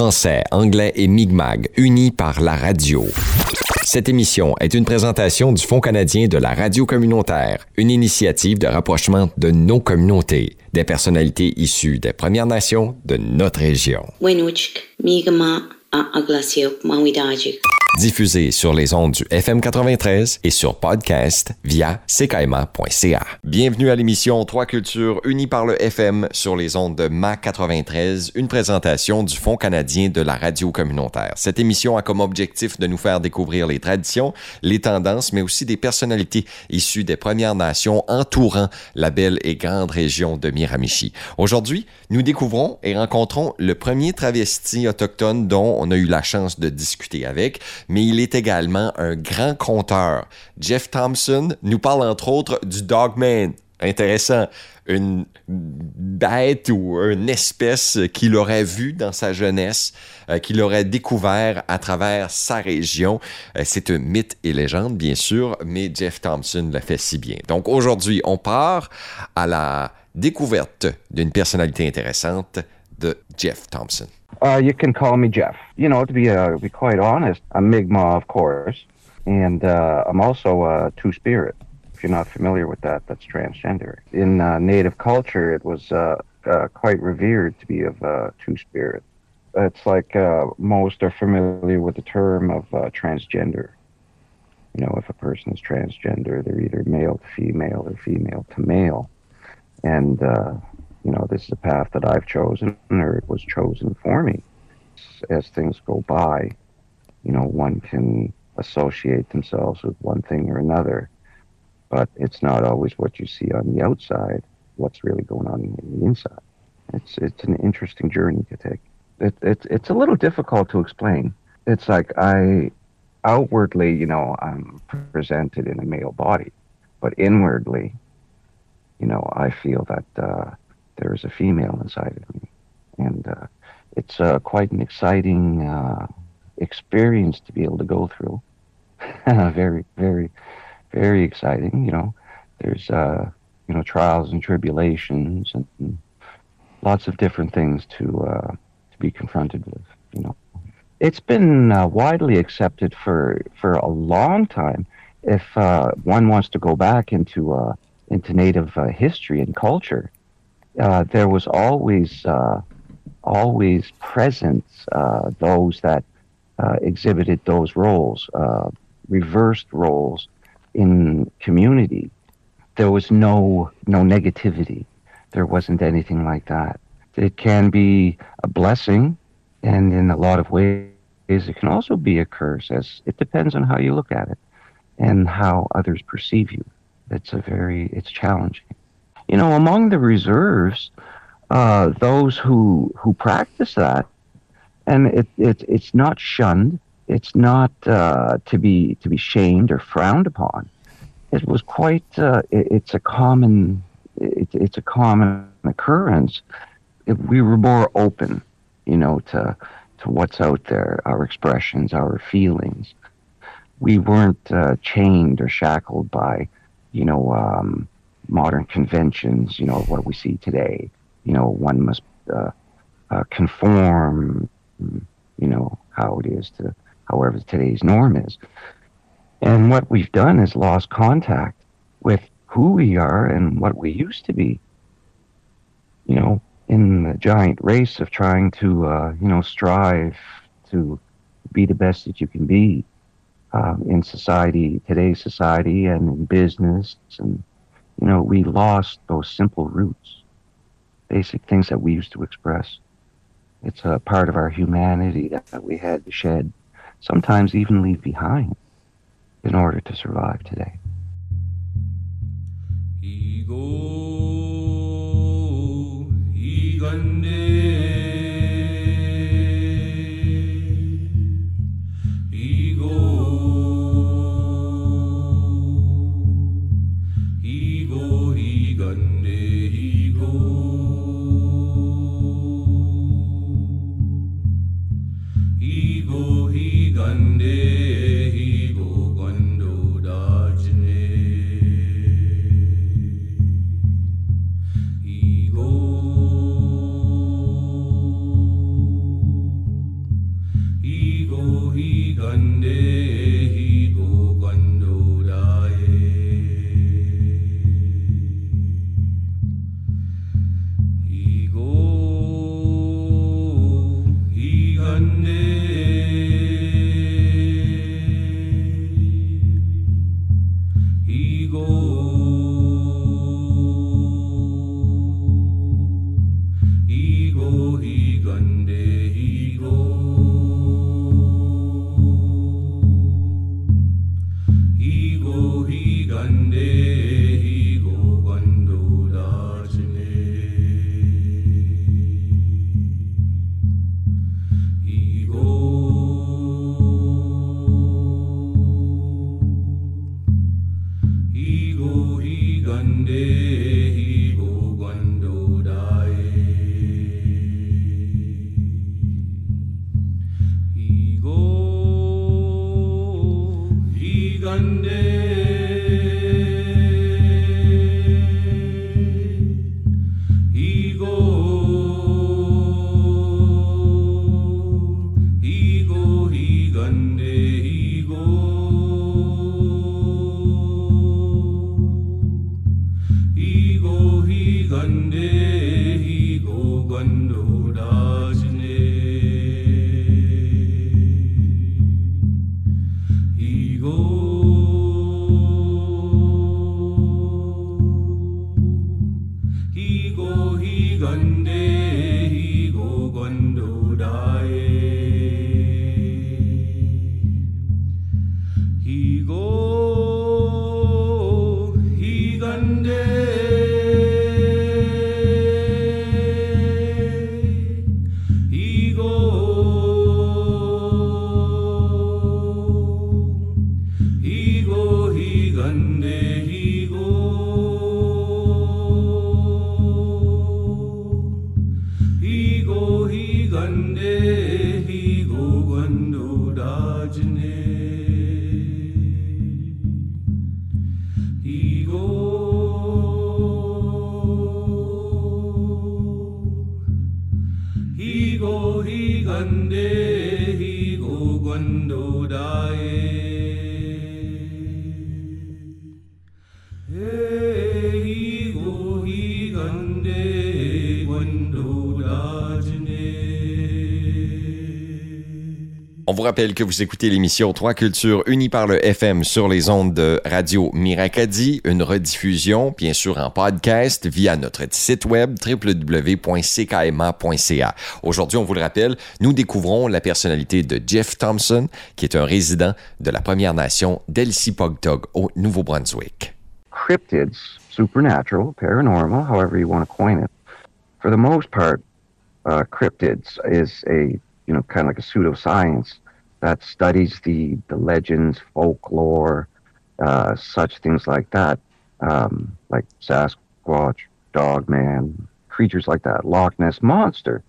Français, anglais et Mi'kmaq, unis par la radio. Cette émission est une présentation du Fonds canadien de la radio communautaire, une initiative de rapprochement de nos communautés, des personnalités issues des Premières Nations de notre région. Diffusé sur les ondes du FM 93 et sur podcast via ckaima.ca. Bienvenue à l'émission Trois cultures unies par le FM sur les ondes de MA 93, une présentation du Fonds canadien de la radio communautaire. Cette émission a comme objectif de nous faire découvrir les traditions, les tendances, mais aussi des personnalités issues des Premières Nations entourant la belle et grande région de Miramichi. Aujourd'hui, nous découvrons et rencontrons le premier travesti autochtone dont on a eu la chance de discuter avec mais il est également un grand conteur. Jeff Thompson nous parle entre autres du Dogman. Intéressant. Une bête ou une espèce qu'il aurait vue dans sa jeunesse, euh, qu'il aurait découvert à travers sa région. Euh, c'est un mythe et légende, bien sûr, mais Jeff Thompson le fait si bien. Donc aujourd'hui, on part à la découverte d'une personnalité intéressante de Jeff Thompson. Uh, you can call me Jeff. You know, to be uh, be quite honest, I'm Mi'kmaq, of course, and uh, I'm also a Two Spirit. If you're not familiar with that, that's transgender. In uh, Native culture, it was uh, uh, quite revered to be of Two Spirit. It's like most are familiar with the term of transgender. You know, if a person is transgender, they're either male to female or female to male, and you know, this is a path that I've chosen or it was chosen for me. As things go by, you know, one can associate themselves with one thing or another, but it's not always what you see on the outside, what's really going on in the inside. It's, it's an interesting journey to take. It, it, it's a little difficult to explain. It's like I, outwardly, you know, I'm presented in a male body, but inwardly, you know, I feel that uh, there is a female inside of me. And uh, it's uh, quite an exciting uh, experience to be able to go through. very, very, very exciting. You know, there's, uh, you know, trials and tribulations and, and lots of different things to, uh, to be confronted with, you know. It's been uh, widely accepted for, for a long time. If one wants to go back into, into Native history and culture, uh, there was always uh, always present uh, those that uh, exhibited those roles, uh, reversed roles in community. There was no no negativity. There wasn't anything like that. It can be a blessing, and in a lot of ways, it can also be a curse. As it depends on how you look at it and how others perceive you. It's a very it's challenging you know, among the reserves, uh, those who who practice that, and it, it it's not shunned. It's not uh, to be to be shamed or frowned upon. It was quite. Uh, it, it's a common. It, it's a common occurrence. If we were more open, you know, to to what's out there, our expressions, our feelings. We weren't uh, chained or shackled by, you know, um, modern conventions, you know, what we see today. You know, one must uh, uh, conform, you know, how it is to however today's norm is. And what we've done is lost contact with who we are and what we used to be. You know, in the giant race of trying to, uh, you know, strive to be the best that you can be um, in society, today's society, and in business and you know, we lost those simple roots, basic things that we used to express. It's a part of our humanity that we had to shed, sometimes even leave behind, in order to survive today. On vous rappelle que vous écoutez l'émission Trois Cultures unies par le FM sur les ondes de Radio Miracadi, une rediffusion, bien sûr, en podcast via notre site web www.ckma.ca. Aujourd'hui, on vous le rappelle, nous découvrons la personnalité de Jeff Thompson, qui est un résident de la Première Nation d'Elsipogtog au Nouveau-Brunswick. Cryptids, supernatural, paranormal, however you want to coin it. For the most part, uh, cryptids is a kind of a pseudoscience that studies the, the legends, folklore, uh, such things like that, um, like Sasquatch, Dogman, creatures like that, Loch Ness Monster.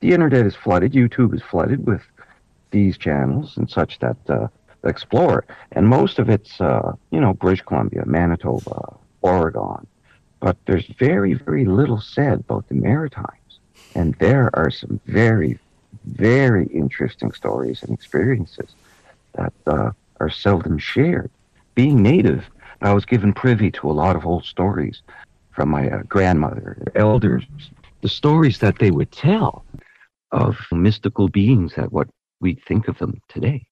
The internet is flooded, YouTube is flooded with these channels and such that uh, explore. And most of it's, uh, you know, British Columbia, Manitoba, Oregon. But there's very, very little said about the Maritimes. And there are some very, very interesting stories and experiences that uh, are seldom shared. Being native, I was given privy to a lot of old stories from my uh, grandmother, elders, the stories that they would tell of mystical beings that what we think of them today.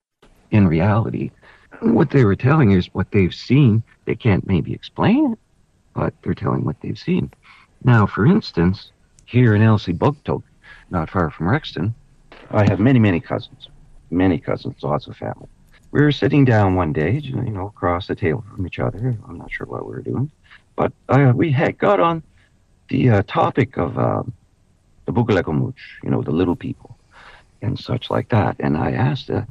In reality, what they were telling is what they've seen. They can't maybe explain it, but they're telling what they've seen. Now, for instance, here in Elsipogtog, not far from Rexton, I have many, many cousins, many cousins, lots of family. We were sitting down one day, you know, across the table from each other. I'm not sure what we were doing, but uh, we had got on the uh, topic of uh, the Bugalekomooch, you know, the little people and such like that. And I asked, uh,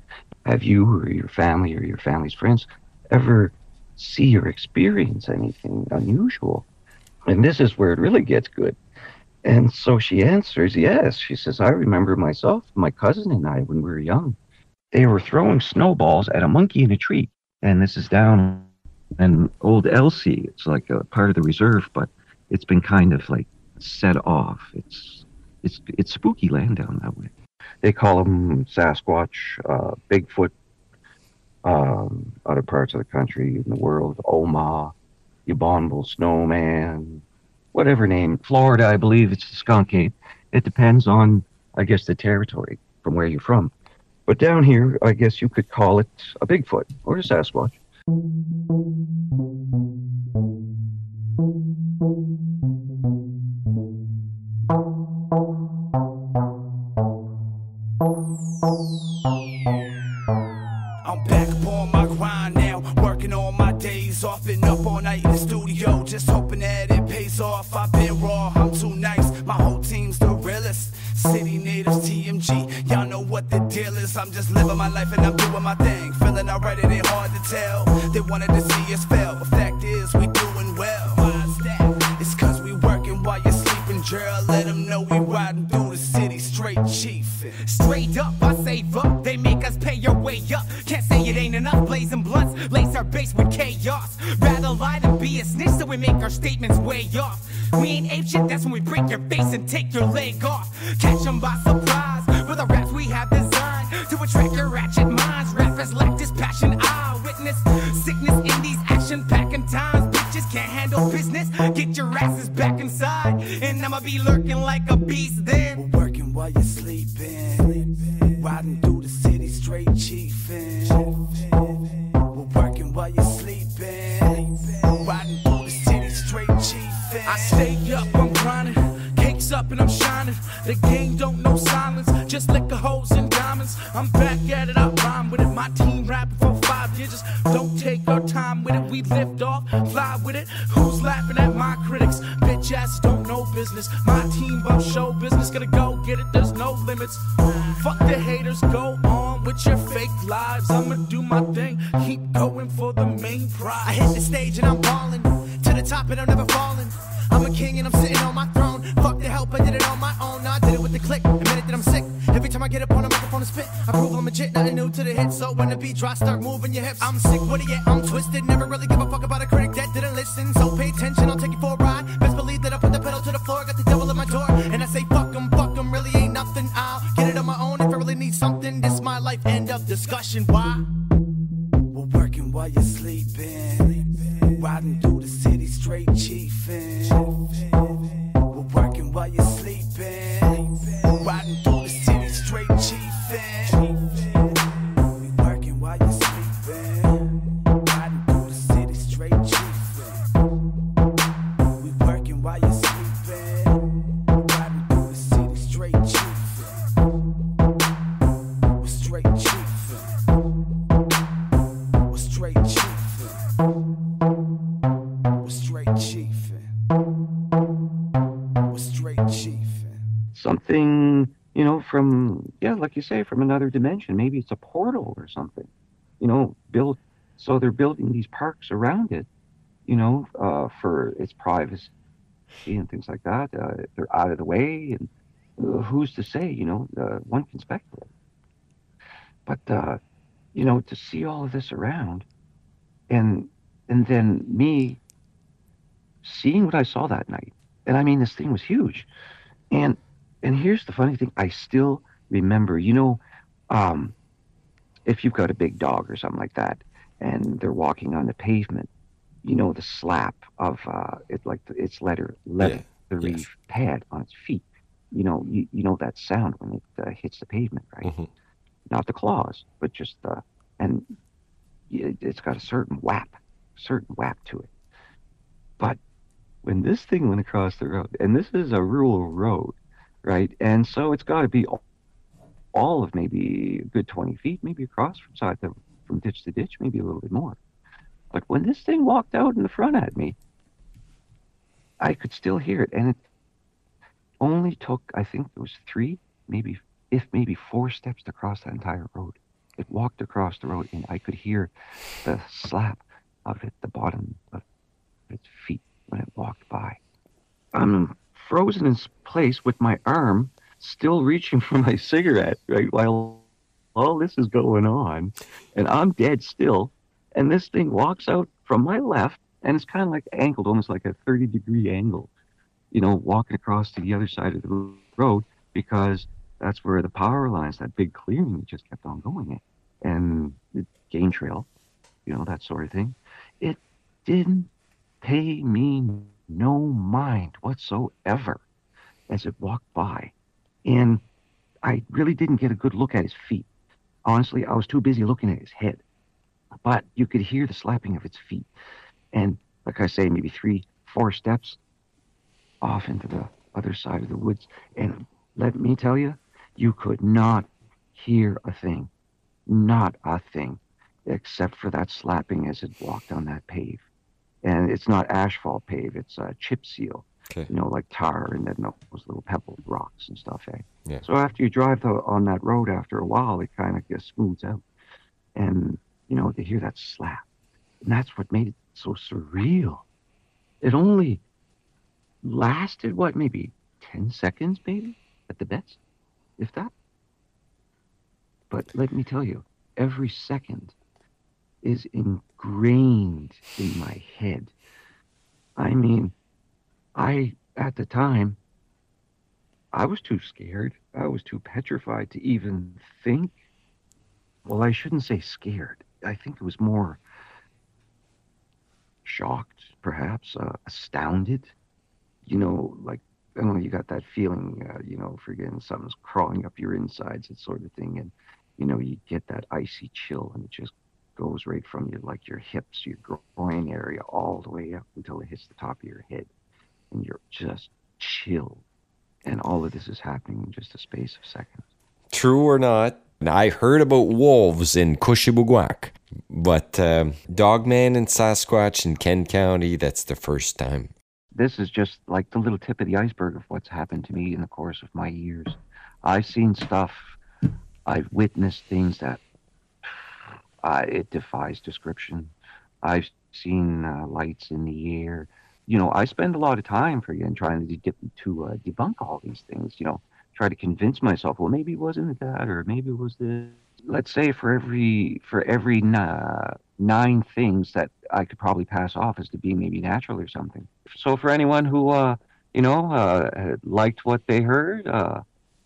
have you or your family or your family's friends ever see or experience anything unusual? And this is where it really gets good. And so she answers, yes. She says, I remember myself, my cousin and I, when we were young, they were throwing snowballs at a monkey in a tree. And this is down in old Elsie. It's like a part of the reserve, but it's been kind of like set off. It's it's it's spooky land down that way. They call them Sasquatch, uh, Bigfoot, um, other parts of the country in the world, Oma, Abominable Snowman, whatever name. Florida, I believe it's the skunk ape. It depends on, I guess, the territory from where you're from. But down here, I guess you could call it a Bigfoot or a Sasquatch. Life and I'm doing my thing. Feeling alright, it ain't hard to tell. They wanted to see us fail, but fact is, we doing well. Why's? It's cause we working while you're sleeping, girl. Let them know we riding through the city straight chief. Straight up, I save up. They make us pay your way up. Can't say it ain't enough. Blazing blunts, lace our base with chaos. Rather lie than be a snitch, so we make our statements way off. We ain't ape shit, that's when we break your face and take your leg off. And I'ma be lurking like a beast then. We're working while you're sleeping. Riding through the city straight chiefin'. We're working while you're sleeping. Riding through the city straight chiefin'. I stay up, I'm grinding. Cakes up and I'm shining. The game don't know silence, just liquor holes and diamonds. I'm back at it, I rhyme with it. My team rapping for five digits. Don't take our time with it. We lift off, fly with it. Who's laughing at my critics? Don't know business. My team bump show business. Gonna go get it, there's no limits. Fuck the haters, go on with your fake lives. I'ma do my thing, keep going for the main prize. I hit the stage and I'm balling to the top and I'm never falling. I'm a king and I'm sitting on my throne. Fuck the help, I did it on my own. I did it with the click, admitted that I'm sick. Every time I get up on a microphone and spit, I prove I'm legit, nothing new to the hit. So when the beat drops, start moving your hips. I'm sick with it, yeah, I'm twisted. Never really give a fuck about a critic that didn't listen. So pay attention, I'll take you for a ride. Floor, got the devil at my door. And I say, fuck 'em, fuck 'em, really ain't nothing. I'll get it on my own if I really need something. This my life, end of discussion. Why? We're working while you're sleeping. Riding through the city straight chiefin'. We're working while you're sleeping. Riding through chiefin'. We're straight chiefin'. something, you know, from yeah, like you say, from another dimension. Maybe it's a portal or something. You know, built so they're building these parks around it, you know, uh, for its privacy and things like that. Uh, they're out of the way, and uh, who's to say? You know, uh, one can speculate. But uh, you know, to see all of this around, and and then me seeing what I saw that night, and I mean, this thing was huge, and and here's the funny thing. I still remember you know um, if you've got a big dog or something like that and they're walking on the pavement you know the slap of uh, it like the, its letter leather yes. pad on its feet. You know you, you know that sound when it uh, hits the pavement right? Mhm. not the claws but just the and y- it's got a certain whap certain whap to it when this thing went across the road and this is a rural road right? And so it's got to be all, all of maybe a good 20 feet, maybe across from side to, from ditch to ditch, maybe a little bit more. But when this thing walked out in the front at me, I could still hear it, and it only took I think it was three, maybe if maybe four steps to cross that entire road. It walked across the road, and I could hear the slap of it, the bottom of its feet when it walked by. I'm frozen in place with my arm still reaching for my cigarette, right, while all this is going on, and I'm dead still. And this thing walks out from my left, and it's kind of like angled, almost like a 30 degree angle, you know, walking across to the other side of the road because that's where the power lines, that big clearing, just kept on going in. and game trail, you know, that sort of thing. It didn't pay me no mind whatsoever as it walked by. And I really didn't get a good look at his feet. Honestly, I was too busy looking at his head. But you could hear the slapping of its feet. And like I say, maybe three, four steps off into the other side of the woods. And let me tell you, you could not hear a thing, not a thing, except for that slapping as it walked on that pave. And it's not asphalt pave, it's a chip seal, Okay. you know, like tar and then those little pebble rocks and stuff, eh? Yeah. So after you drive the, on that road after a while, it kind of gets smooths out. And, you know, to hear that slap. And that's what made it so surreal. It only lasted, what, maybe 10 seconds, maybe, at the best, if that. But let me tell you, every second is ingrained in my head. I mean, I, at the time, I was too scared. I was too petrified to even think. Well, I shouldn't say scared. I think it was more shocked, perhaps, uh, astounded. You know, like, I don't know, you got that feeling, uh, you know, forgetting something's crawling up your insides, that sort of thing. And, you know, you get that icy chill and it just goes right from your, like, your hips, your groin area, all the way up until it hits the top of your head. And you're just chilled. And all of this is happening in just a space of seconds. True or not, I heard about wolves in Kouchibouguac, but um, Dogman and Sasquatch in Kent County, that's the first time. this is just like the little tip of the iceberg of what's happened to me in the course of my years. I've seen stuff, I've witnessed things that uh, it defies description. I've seen uh, lights in the air. You know, I spend a lot of time for you in trying to, de- to uh, debunk all these things. You know, try to convince myself, well, maybe it wasn't that, or maybe it was this. Let's say for every for every uh, nine things that I could probably pass off as to being maybe natural or something. So for anyone who uh, you know uh, liked what they heard,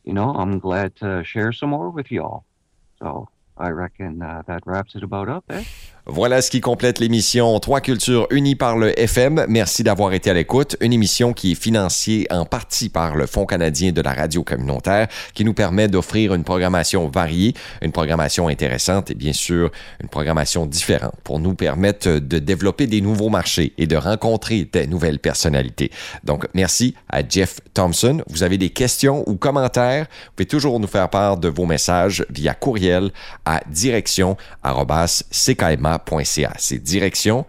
you know, I'm glad to share some more with y'all. So I reckon uh, that wraps it about up, eh? Voilà ce qui complète l'émission Trois cultures unies par le FM. Merci d'avoir été à l'écoute. Une émission qui est financée en partie par le Fonds canadien de la radio communautaire qui nous permet d'offrir une programmation variée, une programmation intéressante et bien sûr une programmation différente pour nous permettre de développer des nouveaux marchés et de rencontrer des nouvelles personnalités. Donc merci à Jeff Thompson. Vous avez des questions ou commentaires, vous pouvez toujours nous faire part de vos messages via courriel à C'est direction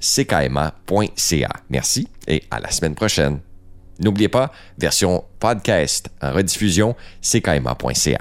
ckma.ca. Merci et à la semaine prochaine. N'oubliez pas, version podcast en rediffusion, ckma.ca.